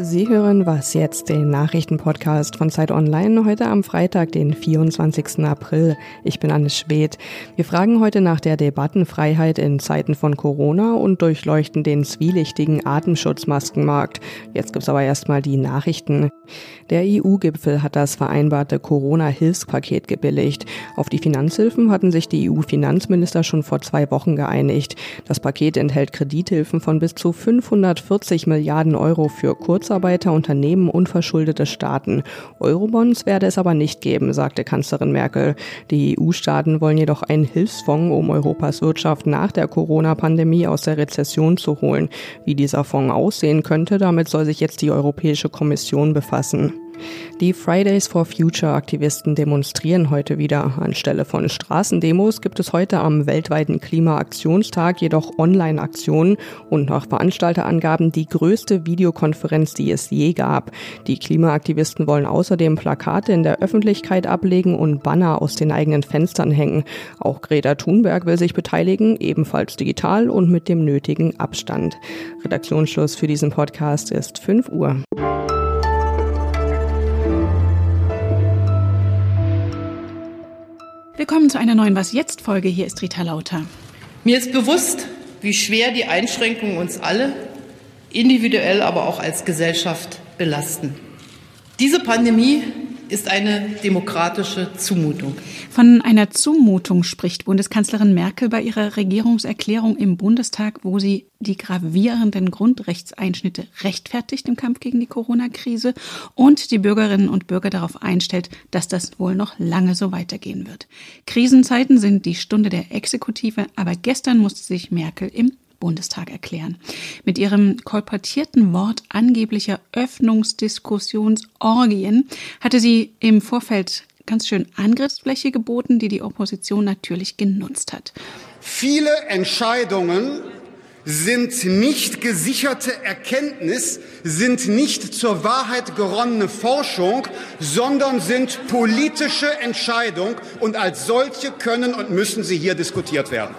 Sie hören was jetzt, den Nachrichtenpodcast von Zeit Online, heute am Freitag, den 24. April. Ich bin Anne Schwedt. Wir fragen heute nach der Debattenfreiheit in Zeiten von Corona und durchleuchten den zwielichtigen Atemschutzmaskenmarkt. Jetzt gibt's aber erstmal die Nachrichten. Der EU-Gipfel hat das vereinbarte Corona-Hilfspaket gebilligt. Auf die Finanzhilfen hatten sich die EU-Finanzminister schon vor zwei Wochen geeinigt. Das Paket enthält Kredithilfen von bis zu 540 Milliarden Euro für Kurz Kurzarbeiter, Unternehmen und verschuldete Staaten. Eurobonds werde es aber nicht geben, sagte Kanzlerin Merkel. Die EU-Staaten wollen jedoch einen Hilfsfonds, um Europas Wirtschaft nach der Corona-Pandemie aus der Rezession zu holen. Wie dieser Fonds aussehen könnte, damit soll sich jetzt die Europäische Kommission befassen. Die Fridays for Future Aktivisten demonstrieren heute wieder. Anstelle von Straßendemos gibt es heute am weltweiten Klimaaktionstag jedoch Online-Aktionen und nach Veranstalterangaben die größte Videokonferenz, die es je gab. Die Klimaaktivisten wollen außerdem Plakate in der Öffentlichkeit ablegen und Banner aus den eigenen Fenstern hängen. Auch Greta Thunberg will sich beteiligen, ebenfalls digital und mit dem nötigen Abstand. Redaktionsschluss für diesen Podcast ist 5 Uhr. Willkommen zu einer neuen Was jetzt Folge. Hier ist Rita Lauter. Mir ist bewusst, wie schwer die Einschränkungen uns alle, individuell, aber auch als Gesellschaft belasten. Diese Pandemie ist eine demokratische Zumutung. Von einer Zumutung spricht Bundeskanzlerin Merkel bei ihrer Regierungserklärung im Bundestag, wo sie die gravierenden Grundrechtseinschnitte rechtfertigt im Kampf gegen die Corona-Krise und die Bürgerinnen und Bürger darauf einstellt, dass das wohl noch lange so weitergehen wird. Krisenzeiten sind die Stunde der Exekutive, aber gestern musste sich Merkel im Bundestag erklären. Mit ihrem kolportierten Wort angeblicher Öffnungsdiskussionsorgien hatte sie im Vorfeld ganz schön Angriffsfläche geboten, die die Opposition natürlich genutzt hat. Viele Entscheidungen sind nicht gesicherte Erkenntnis, sind nicht zur Wahrheit geronnene Forschung, sondern sind politische Entscheidungen und als solche können und müssen sie hier diskutiert werden.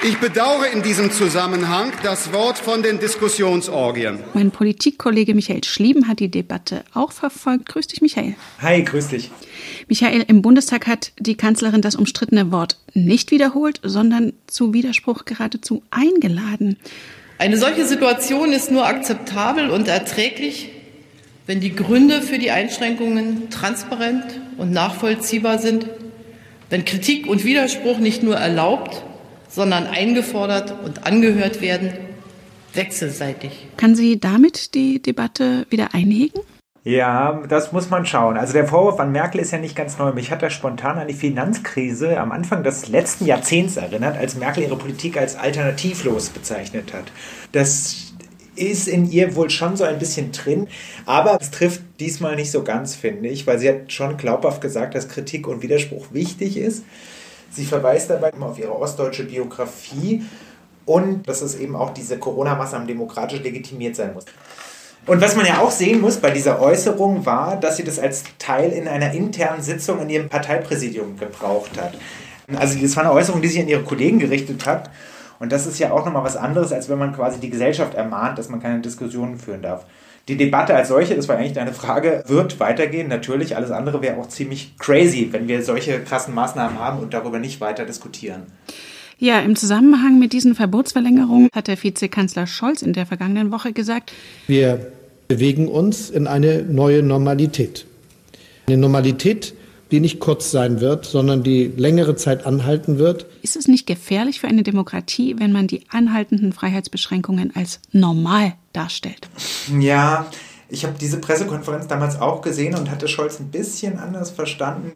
Ich bedauere in diesem Zusammenhang das Wort von den Diskussionsorgien. Mein Politikkollege Michael Schlieben hat die Debatte auch verfolgt. Grüß dich, Michael. Hi, grüß dich. Michael, im Bundestag hat die Kanzlerin das umstrittene Wort nicht wiederholt, sondern zu Widerspruch geradezu eingeladen. Eine solche Situation ist nur akzeptabel und erträglich, wenn die Gründe für die Einschränkungen transparent und nachvollziehbar sind, wenn Kritik und Widerspruch nicht nur erlaubt, sondern eingefordert und angehört werden, wechselseitig. Kann sie damit die Debatte wieder einhegen? Ja, das muss man schauen. Also der Vorwurf an Merkel ist ja nicht ganz neu. Mich hat er spontan an die Finanzkrise am Anfang des letzten Jahrzehnts erinnert, als Merkel ihre Politik als alternativlos bezeichnet hat. Das ist in ihr wohl schon so ein bisschen drin, aber es trifft diesmal nicht so ganz, finde ich, weil sie hat schon glaubhaft gesagt, dass Kritik und Widerspruch wichtig ist. Sie verweist dabei immer auf ihre ostdeutsche Biografie und dass es eben auch diese Corona-Maßnahmen demokratisch legitimiert sein muss. Und was man ja auch sehen muss bei dieser Äußerung war, dass sie das als Teil in einer internen Sitzung in ihrem Parteipräsidium gebraucht hat. Also das war eine Äußerung, die sich an ihre Kollegen gerichtet hat. Und das ist ja auch nochmal was anderes, als wenn man quasi die Gesellschaft ermahnt, dass man keine Diskussionen führen darf. Die Debatte als solche, das war eigentlich deine Frage, wird weitergehen. Natürlich, alles andere wäre auch ziemlich crazy, wenn wir solche krassen Maßnahmen haben und darüber nicht weiter diskutieren. Ja, im Zusammenhang mit diesen Verbotsverlängerungen hat der Vizekanzler Scholz in der vergangenen Woche gesagt, wir bewegen uns in eine neue Normalität. Eine Normalität, die nicht kurz sein wird, sondern die längere Zeit anhalten wird. Ist es nicht gefährlich für eine Demokratie, wenn man die anhaltenden Freiheitsbeschränkungen als normal darstellt? Ja, ich habe diese Pressekonferenz damals auch gesehen und hatte Scholz ein bisschen anders verstanden,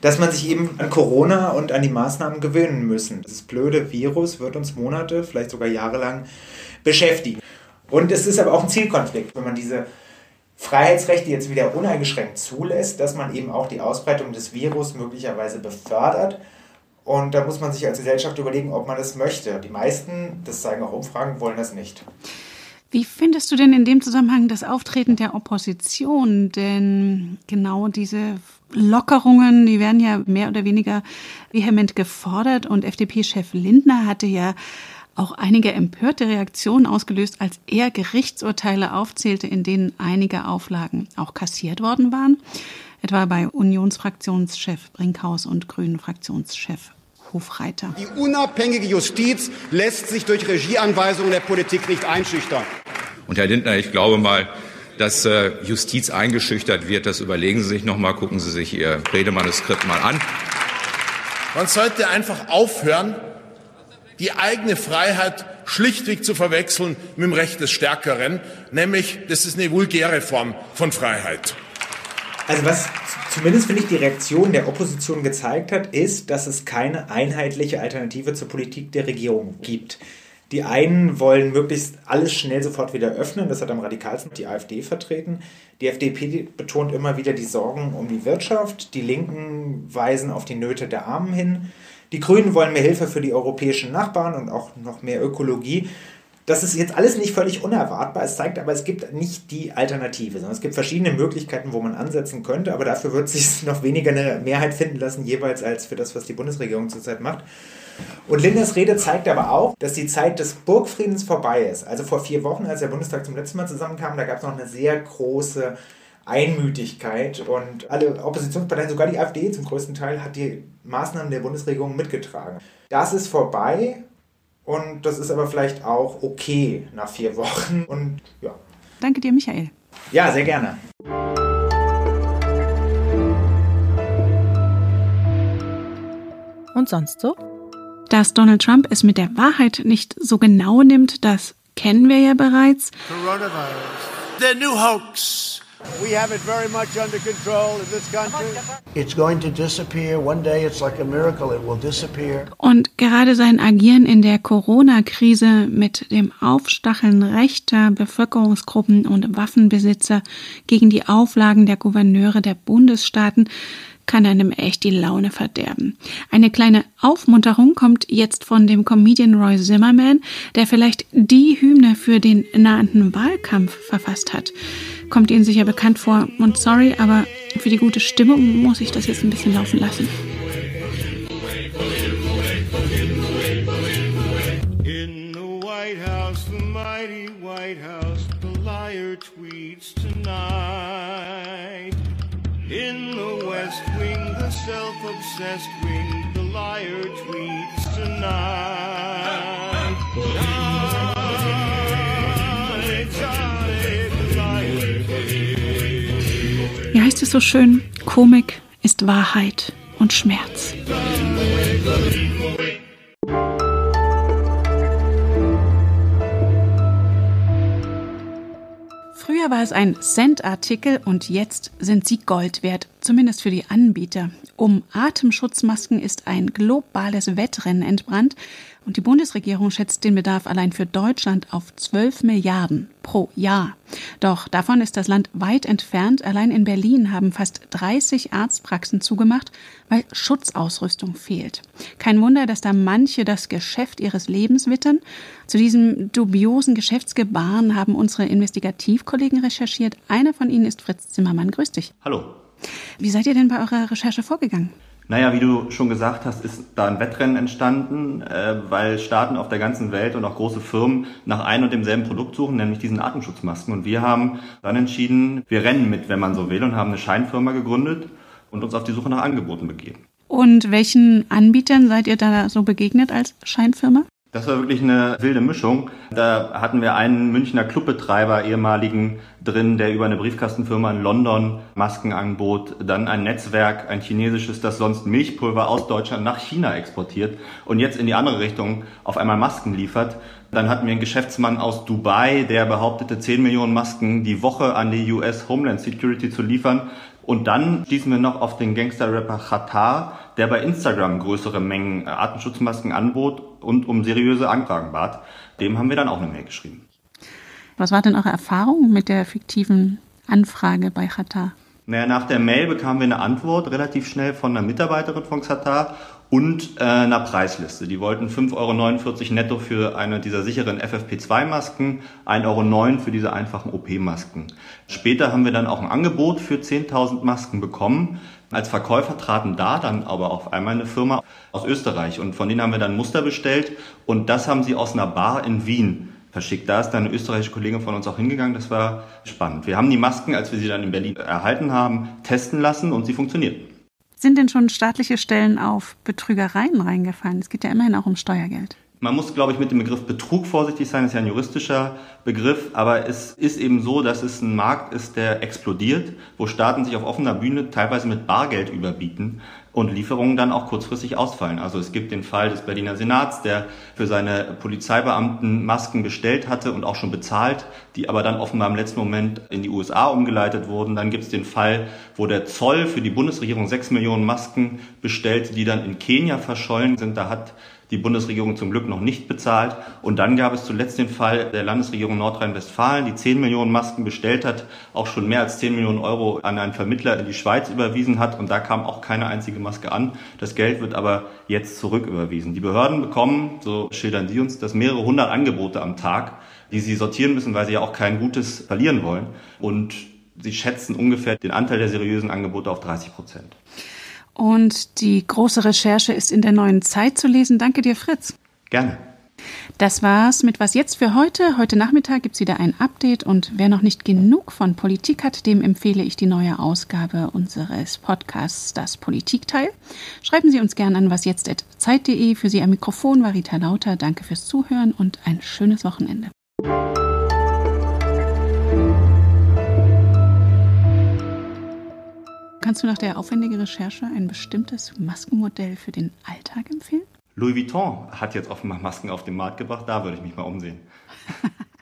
dass man sich eben an Corona und an die Maßnahmen gewöhnen müssen. Das blöde Virus wird uns Monate, vielleicht sogar jahrelang beschäftigen. Und es ist aber auch ein Zielkonflikt, wenn man diese Freiheitsrechte jetzt wieder uneingeschränkt zulässt, dass man eben auch die Ausbreitung des Virus möglicherweise befördert. Und da muss man sich als Gesellschaft überlegen, ob man das möchte. Die meisten, das zeigen auch Umfragen, wollen das nicht. Wie findest du denn in dem Zusammenhang das Auftreten der Opposition? Denn genau diese Lockerungen, die werden ja mehr oder weniger vehement gefordert und FDP-Chef Lindner hatte ja auch einige empörte Reaktionen ausgelöst, als er Gerichtsurteile aufzählte, in denen einige Auflagen auch kassiert worden waren, etwa bei Unionsfraktionschef Brinkhaus und Grünen-Fraktionschef Hofreiter. Die unabhängige Justiz lässt sich durch Regieanweisungen der Politik nicht einschüchtern. Und Herr Lindner, ich glaube mal, dass äh, Justiz eingeschüchtert wird. Das überlegen Sie sich noch mal, gucken Sie sich Ihr Redemanuskript mal an. Man sollte einfach aufhören, die eigene Freiheit schlichtweg zu verwechseln mit dem Recht des Stärkeren, nämlich das ist eine vulgäre Form von Freiheit. Also was zumindest finde ich die Reaktion der Opposition gezeigt hat, ist, dass es keine einheitliche Alternative zur Politik der Regierung gibt. Die einen wollen möglichst alles schnell sofort wieder öffnen, das hat am radikalsten die AfD vertreten. Die FDP betont immer wieder die Sorgen um die Wirtschaft, die Linken weisen auf die Nöte der Armen hin. Die Grünen wollen mehr Hilfe für die europäischen Nachbarn und auch noch mehr Ökologie. Das ist jetzt alles nicht völlig unerwartbar. Es zeigt aber, es gibt nicht die Alternative, sondern es gibt verschiedene Möglichkeiten, wo man ansetzen könnte, aber dafür wird sich noch weniger eine Mehrheit finden lassen, jeweils als für das, was die Bundesregierung zurzeit macht. Und Linders Rede zeigt aber auch, dass die Zeit des Burgfriedens vorbei ist. Also vor vier Wochen, als der Bundestag zum letzten Mal zusammenkam, da gab es noch eine sehr große Einmütigkeit und alle Oppositionsparteien, sogar die AfD zum größten Teil, hat die Maßnahmen der Bundesregierung mitgetragen. Das ist vorbei und das ist aber vielleicht auch okay nach vier Wochen und ja. Danke dir, Michael. Ja, sehr gerne. Und sonst so? Dass Donald Trump es mit der Wahrheit nicht so genau nimmt, das kennen wir ja bereits. Coronavirus. The new hoax. We have it very much under control in this country. It's going to disappear. One day it's like a miracle, it will disappear. Und gerade sein Agieren in der Corona-Krise mit dem Aufstacheln rechter Bevölkerungsgruppen und Waffenbesitzer gegen die Auflagen der Gouverneure der Bundesstaaten kann einem echt die Laune verderben. Eine kleine Aufmunterung kommt jetzt von dem Comedian Roy Zimmerman, der vielleicht die Hymne für den nahenden Wahlkampf verfasst hat. Kommt Ihnen sicher bekannt vor und sorry, aber für die gute Stimmung muss ich das jetzt ein bisschen laufen lassen. In the White House, the mighty White House, the liar tweets tonight. In the West Wing, the self-obsessed wing, the liar tweets tonight. Heißt es so schön? Komik ist Wahrheit und Schmerz. Früher war es ein Cent-Artikel und jetzt sind sie Gold wert, zumindest für die Anbieter. Um Atemschutzmasken ist ein globales Wettrennen entbrannt und die Bundesregierung schätzt den Bedarf allein für Deutschland auf 12 Milliarden pro Jahr. Doch davon ist das Land weit entfernt. Allein in Berlin haben fast 30 Arztpraxen zugemacht, weil Schutzausrüstung fehlt. Kein Wunder, dass da manche das Geschäft ihres Lebens wittern. Zu diesem dubiosen Geschäftsgebaren haben unsere Investigativkollegen recherchiert. Einer von ihnen ist Fritz Zimmermann. Grüß dich. Hallo. Wie seid ihr denn bei eurer Recherche vorgegangen? Naja, wie du schon gesagt hast, ist da ein Wettrennen entstanden, äh, weil Staaten auf der ganzen Welt und auch große Firmen nach einem und demselben Produkt suchen, nämlich diesen Atemschutzmasken. Und wir haben dann entschieden, wir rennen mit, wenn man so will, und haben eine Scheinfirma gegründet und uns auf die Suche nach Angeboten begeben. Und welchen Anbietern seid ihr da so begegnet als Scheinfirma? Das war wirklich eine wilde Mischung. Da hatten wir einen Münchner Clubbetreiber, ehemaligen, drin, der über eine Briefkastenfirma in London Masken anbot. Dann ein Netzwerk, ein chinesisches, das sonst Milchpulver aus Deutschland nach China exportiert und jetzt in die andere Richtung auf einmal Masken liefert. Dann hatten wir einen Geschäftsmann aus Dubai, der behauptete, 10 Millionen Masken die Woche an die US Homeland Security zu liefern. Und dann stießen wir noch auf den Gangster-Rapper Khatar, der bei Instagram größere Mengen Atemschutzmasken anbot und um seriöse Anfragen bat. Dem haben wir dann auch eine Mail geschrieben. Was war denn eure Erfahrung mit der fiktiven Anfrage bei Qatar? Naja, nach der Mail bekamen wir eine Antwort relativ schnell von einer Mitarbeiterin von Qatar und äh, einer Preisliste. Die wollten 5,49 Euro netto für eine dieser sicheren FFP2-Masken, 1,09 Euro für diese einfachen OP-Masken. Später haben wir dann auch ein Angebot für 10.000 Masken bekommen. Als Verkäufer traten da dann aber auf einmal eine Firma aus Österreich und von denen haben wir dann Muster bestellt und das haben sie aus einer Bar in Wien verschickt. Da ist dann eine österreichische Kollegin von uns auch hingegangen. Das war spannend. Wir haben die Masken, als wir sie dann in Berlin erhalten haben, testen lassen und sie funktionierten. Sind denn schon staatliche Stellen auf Betrügereien reingefallen? Es geht ja immerhin auch um Steuergeld. Man muss, glaube ich, mit dem Begriff Betrug vorsichtig sein. Das ist ja ein juristischer Begriff. Aber es ist eben so, dass es ein Markt ist, der explodiert, wo Staaten sich auf offener Bühne teilweise mit Bargeld überbieten und Lieferungen dann auch kurzfristig ausfallen. Also es gibt den Fall des Berliner Senats, der für seine Polizeibeamten Masken bestellt hatte und auch schon bezahlt, die aber dann offenbar im letzten Moment in die USA umgeleitet wurden. Dann gibt es den Fall, wo der Zoll für die Bundesregierung sechs Millionen Masken bestellt, die dann in Kenia verschollen sind. Da hat die Bundesregierung zum Glück noch nicht bezahlt. Und dann gab es zuletzt den Fall der Landesregierung Nordrhein-Westfalen, die 10 Millionen Masken bestellt hat, auch schon mehr als 10 Millionen Euro an einen Vermittler in die Schweiz überwiesen hat. Und da kam auch keine einzige Maske an. Das Geld wird aber jetzt zurücküberwiesen. Die Behörden bekommen, so schildern sie uns, das mehrere hundert Angebote am Tag, die sie sortieren müssen, weil sie ja auch kein Gutes verlieren wollen. Und sie schätzen ungefähr den Anteil der seriösen Angebote auf 30 Prozent. Und die große Recherche ist in der neuen Zeit zu lesen. Danke dir, Fritz. Gerne. Das war's mit Was jetzt für heute. Heute Nachmittag gibt's wieder ein Update und wer noch nicht genug von Politik hat, dem empfehle ich die neue Ausgabe unseres Podcasts Das Politikteil. Schreiben Sie uns gerne an wasjetzt.zeit.de. Für Sie am Mikrofon war Rita Lauter. Danke fürs Zuhören und ein schönes Wochenende. Kannst du nach der aufwendigen Recherche ein bestimmtes Maskenmodell für den Alltag empfehlen? Louis Vuitton hat jetzt offenbar Masken auf den Markt gebracht, da würde ich mich mal umsehen.